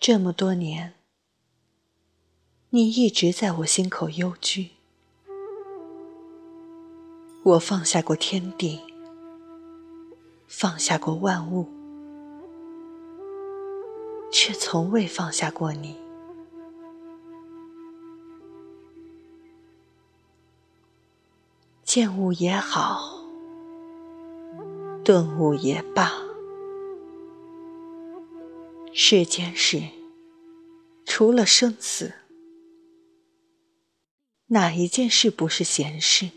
这么多年，你一直在我心口幽居。我放下过天地，放下过万物，却从未放下过你。见物也好，顿悟也罢。世间事，除了生死，哪一件事不是闲事？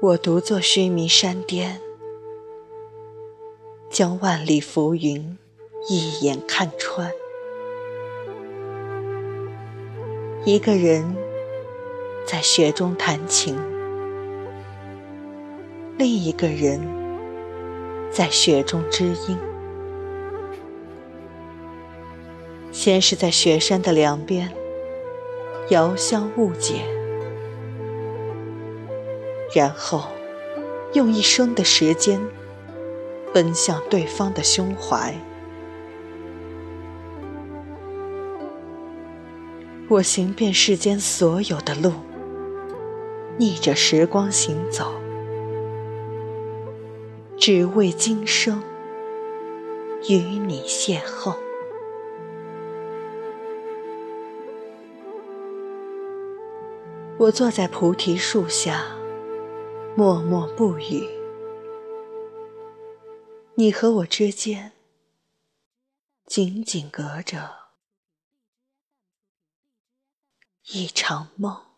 我独坐须弥山巅，将万里浮云一眼看穿。一个人在雪中弹琴。另一个人在雪中知音。先是在雪山的两边遥相误解，然后用一生的时间奔向对方的胸怀。我行遍世间所有的路，逆着时光行走。只为今生与你邂逅。我坐在菩提树下，默默不语。你和我之间，紧紧隔着一场梦。